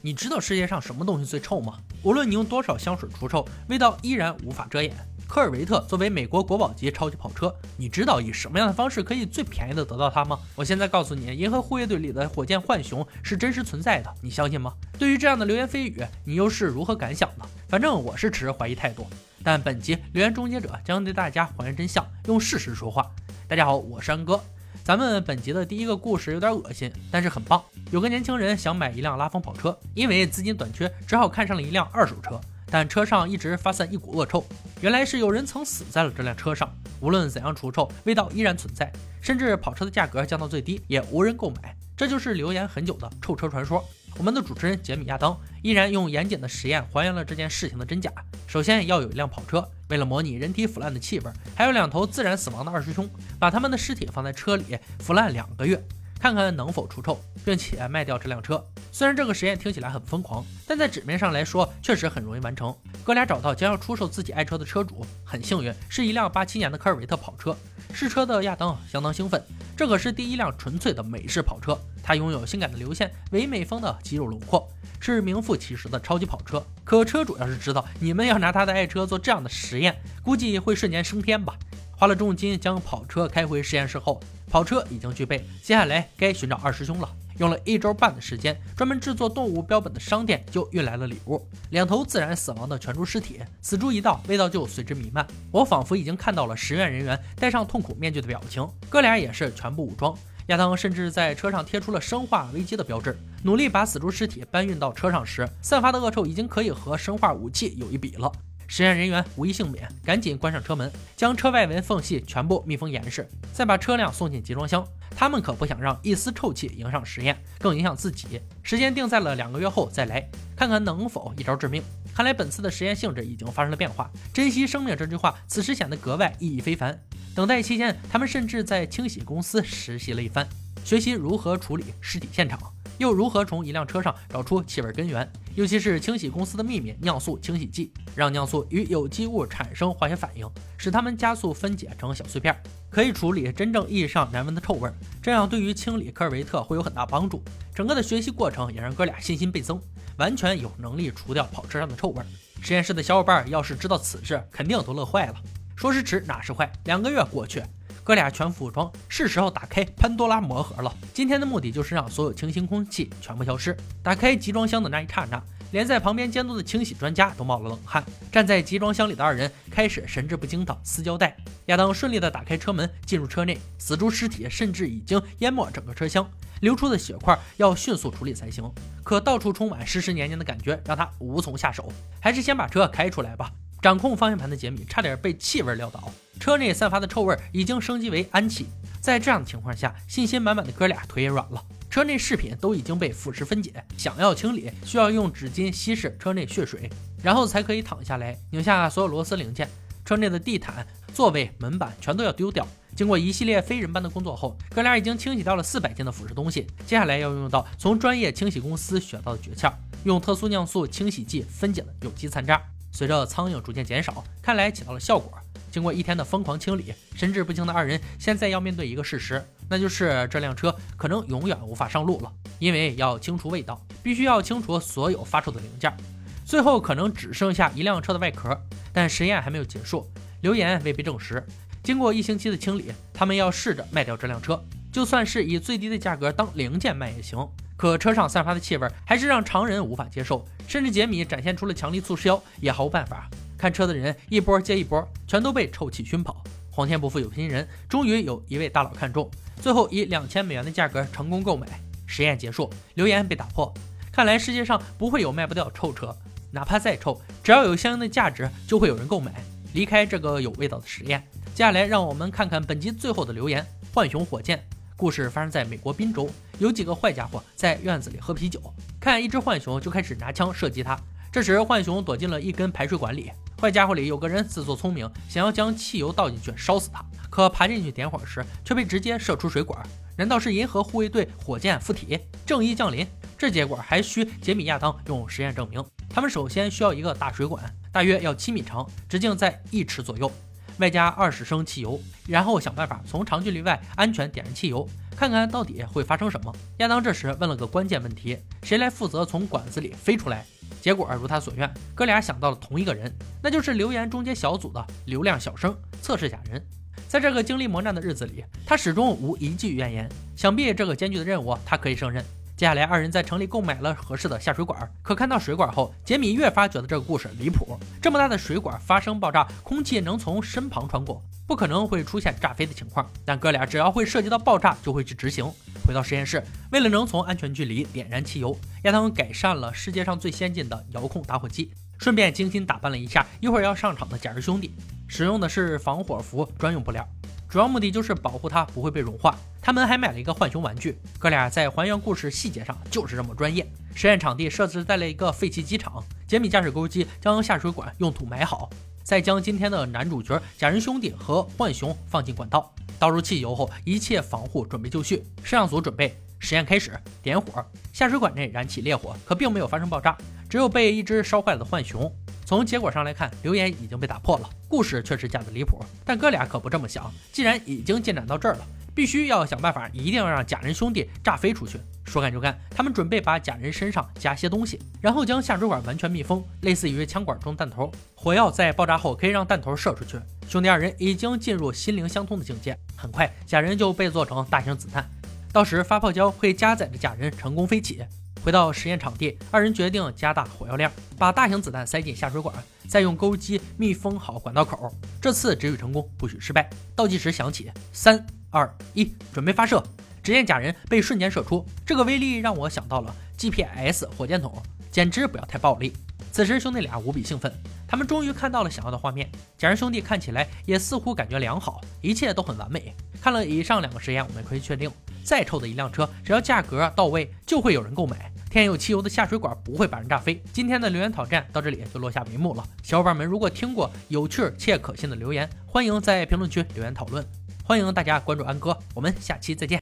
你知道世界上什么东西最臭吗？无论你用多少香水除臭，味道依然无法遮掩。科尔维特作为美国国宝级超级跑车，你知道以什么样的方式可以最便宜的得到它吗？我现在告诉你，银河护卫队里的火箭浣熊是真实存在的，你相信吗？对于这样的流言蜚语，你又是如何感想的？反正我是持怀疑态度。但本集留言终结者将对大家还原真相，用事实说话。大家好，我是安哥。咱们本集的第一个故事有点恶心，但是很棒。有个年轻人想买一辆拉风跑车，因为资金短缺，只好看上了一辆二手车。但车上一直发散一股恶臭，原来是有人曾死在了这辆车上。无论怎样除臭，味道依然存在，甚至跑车的价格降到最低，也无人购买。这就是留言很久的臭车传说。我们的主持人杰米亚当依然用严谨的实验还原了这件事情的真假。首先要有一辆跑车，为了模拟人体腐烂的气味，还有两头自然死亡的二师兄，把他们的尸体放在车里腐烂两个月。看看能否除臭，并且卖掉这辆车。虽然这个实验听起来很疯狂，但在纸面上来说确实很容易完成。哥俩找到将要出售自己爱车的车主，很幸运是一辆八七年的科尔维特跑车。试车的亚当相当兴奋，这可是第一辆纯粹的美式跑车。它拥有性感的流线、唯美风的肌肉轮廓，是名副其实的超级跑车。可车主要是知道你们要拿他的爱车做这样的实验，估计会瞬间升天吧。花了重金将跑车开回实验室后，跑车已经具备。接下来该寻找二师兄了。用了一周半的时间，专门制作动物标本的商店就运来了礼物：两头自然死亡的全猪尸体。死猪一到，味道就随之弥漫。我仿佛已经看到了实验人员戴上痛苦面具的表情。哥俩也是全部武装。亚当甚至在车上贴出了生化危机的标志，努力把死猪尸体搬运到车上时，散发的恶臭已经可以和生化武器有一比了。实验人员无一幸免，赶紧关上车门，将车外围缝隙全部密封严实，再把车辆送进集装箱。他们可不想让一丝臭气影响实验，更影响自己。时间定在了两个月后再来，看看能否一招致命。看来本次的实验性质已经发生了变化，珍惜生命这句话此时显得格外意义非凡。等待期间，他们甚至在清洗公司实习了一番，学习如何处理尸体现场。又如何从一辆车上找出气味根源？尤其是清洗公司的秘密尿素清洗剂，让尿素与有机物产生化学反应，使它们加速分解成小碎片，可以处理真正意义上难闻的臭味。这样对于清理科尔维特会有很大帮助。整个的学习过程也让哥俩信心倍增，完全有能力除掉跑车上的臭味。实验室的小伙伴要是知道此事，肯定都乐坏了。说时迟，那时快，两个月过去。哥俩全副武装，是时候打开潘多拉魔盒了。今天的目的就是让所有清新空气全部消失。打开集装箱的那一刹那，连在旁边监督的清洗专家都冒了冷汗。站在集装箱里的二人开始神志不清的撕胶带。亚当顺利的打开车门，进入车内。死猪尸体甚至已经淹没整个车厢，流出的血块要迅速处理才行。可到处充满湿湿黏黏的感觉，让他无从下手。还是先把车开出来吧。掌控方向盘的杰米差点被气味撂倒，车内散发的臭味已经升级为氨气。在这样的情况下，信心满满的哥俩腿也软了。车内饰品都已经被腐蚀分解，想要清理，需要用纸巾稀释车内血水，然后才可以躺下来拧下所有螺丝零件。车内的地毯、座位、门板全都要丢掉。经过一系列非人般的工作后，哥俩已经清洗到了四百斤的腐蚀东西。接下来要用到从专业清洗公司学到的诀窍，用特殊尿素清洗剂分解的有机残渣。随着苍蝇逐渐减少，看来起到了效果。经过一天的疯狂清理，神志不清的二人现在要面对一个事实，那就是这辆车可能永远无法上路了。因为要清除味道，必须要清除所有发臭的零件，最后可能只剩下一辆车的外壳。但实验还没有结束，留言未被证实。经过一星期的清理，他们要试着卖掉这辆车，就算是以最低的价格当零件卖也行。可车上散发的气味还是让常人无法接受，甚至杰米展现出了强力促销也毫无办法。看车的人一波接一波，全都被臭气熏跑。皇天不负有心人，终于有一位大佬看中，最后以两千美元的价格成功购买。实验结束，留言被打破。看来世界上不会有卖不掉臭车，哪怕再臭，只要有相应的价值，就会有人购买。离开这个有味道的实验，接下来让我们看看本集最后的留言：浣熊火箭。故事发生在美国宾州，有几个坏家伙在院子里喝啤酒，看一只浣熊就开始拿枪射击它。这时浣熊躲进了一根排水管里，坏家伙里有个人自作聪明，想要将汽油倒进去烧死它，可爬进去点火时却被直接射出水管。难道是银河护卫队火箭附体，正义降临？这结果还需杰米亚当用实验证明。他们首先需要一个大水管，大约要七米长，直径在一尺左右。外加二十升汽油，然后想办法从长距离外安全点燃汽油，看看到底会发生什么。亚当这时问了个关键问题：谁来负责从管子里飞出来？结果如他所愿，哥俩想到了同一个人，那就是留言终结小组的流量小生测试假人。在这个经历磨难的日子里，他始终无一句怨言。想必这个艰巨的任务，他可以胜任。接下来，二人在城里购买了合适的下水管。可看到水管后，杰米越发觉得这个故事离谱。这么大的水管发生爆炸，空气能从身旁穿过，不可能会出现炸飞的情况。但哥俩只要会涉及到爆炸，就会去执行。回到实验室，为了能从安全距离点燃汽油，亚当改善了世界上最先进的遥控打火机，顺便精心打扮了一下一会儿要上场的假人兄弟，使用的是防火服专用布料。主要目的就是保护它不会被融化。他们还买了一个浣熊玩具，哥俩在还原故事细节上就是这么专业。实验场地设置在了一个废弃机场，杰米驾驶钩机将下水管用土埋好，再将今天的男主角假人兄弟和浣熊放进管道，倒入汽油后，一切防护准备就绪。摄像组准备，实验开始，点火，下水管内燃起烈火，可并没有发生爆炸，只有被一只烧坏了的浣熊。从结果上来看，留言已经被打破了，故事确实假的离谱。但哥俩可不这么想，既然已经进展到这儿了，必须要想办法，一定要让假人兄弟炸飞出去。说干就干，他们准备把假人身上加些东西，然后将下水管完全密封，类似于枪管中弹头。火药在爆炸后可以让弹头射出去。兄弟二人已经进入心灵相通的境界，很快假人就被做成大型子弹，到时发泡胶会加载着假人成功飞起。回到实验场地，二人决定加大火药量，把大型子弹塞进下水管，再用钩机密封好管道口。这次只许成功，不许失败。倒计时响起，三、二、一，准备发射！只见假人被瞬间射出，这个威力让我想到了 GPS 火箭筒，简直不要太暴力。此时兄弟俩无比兴奋，他们终于看到了想要的画面。假人兄弟看起来也似乎感觉良好，一切都很完美。看了以上两个实验，我们可以确定。再臭的一辆车，只要价格到位，就会有人购买。天有汽油的下水管不会把人炸飞。今天的留言挑战到这里就落下帷幕了。小伙伴们，如果听过有趣且可信的留言，欢迎在评论区留言讨论。欢迎大家关注安哥，我们下期再见。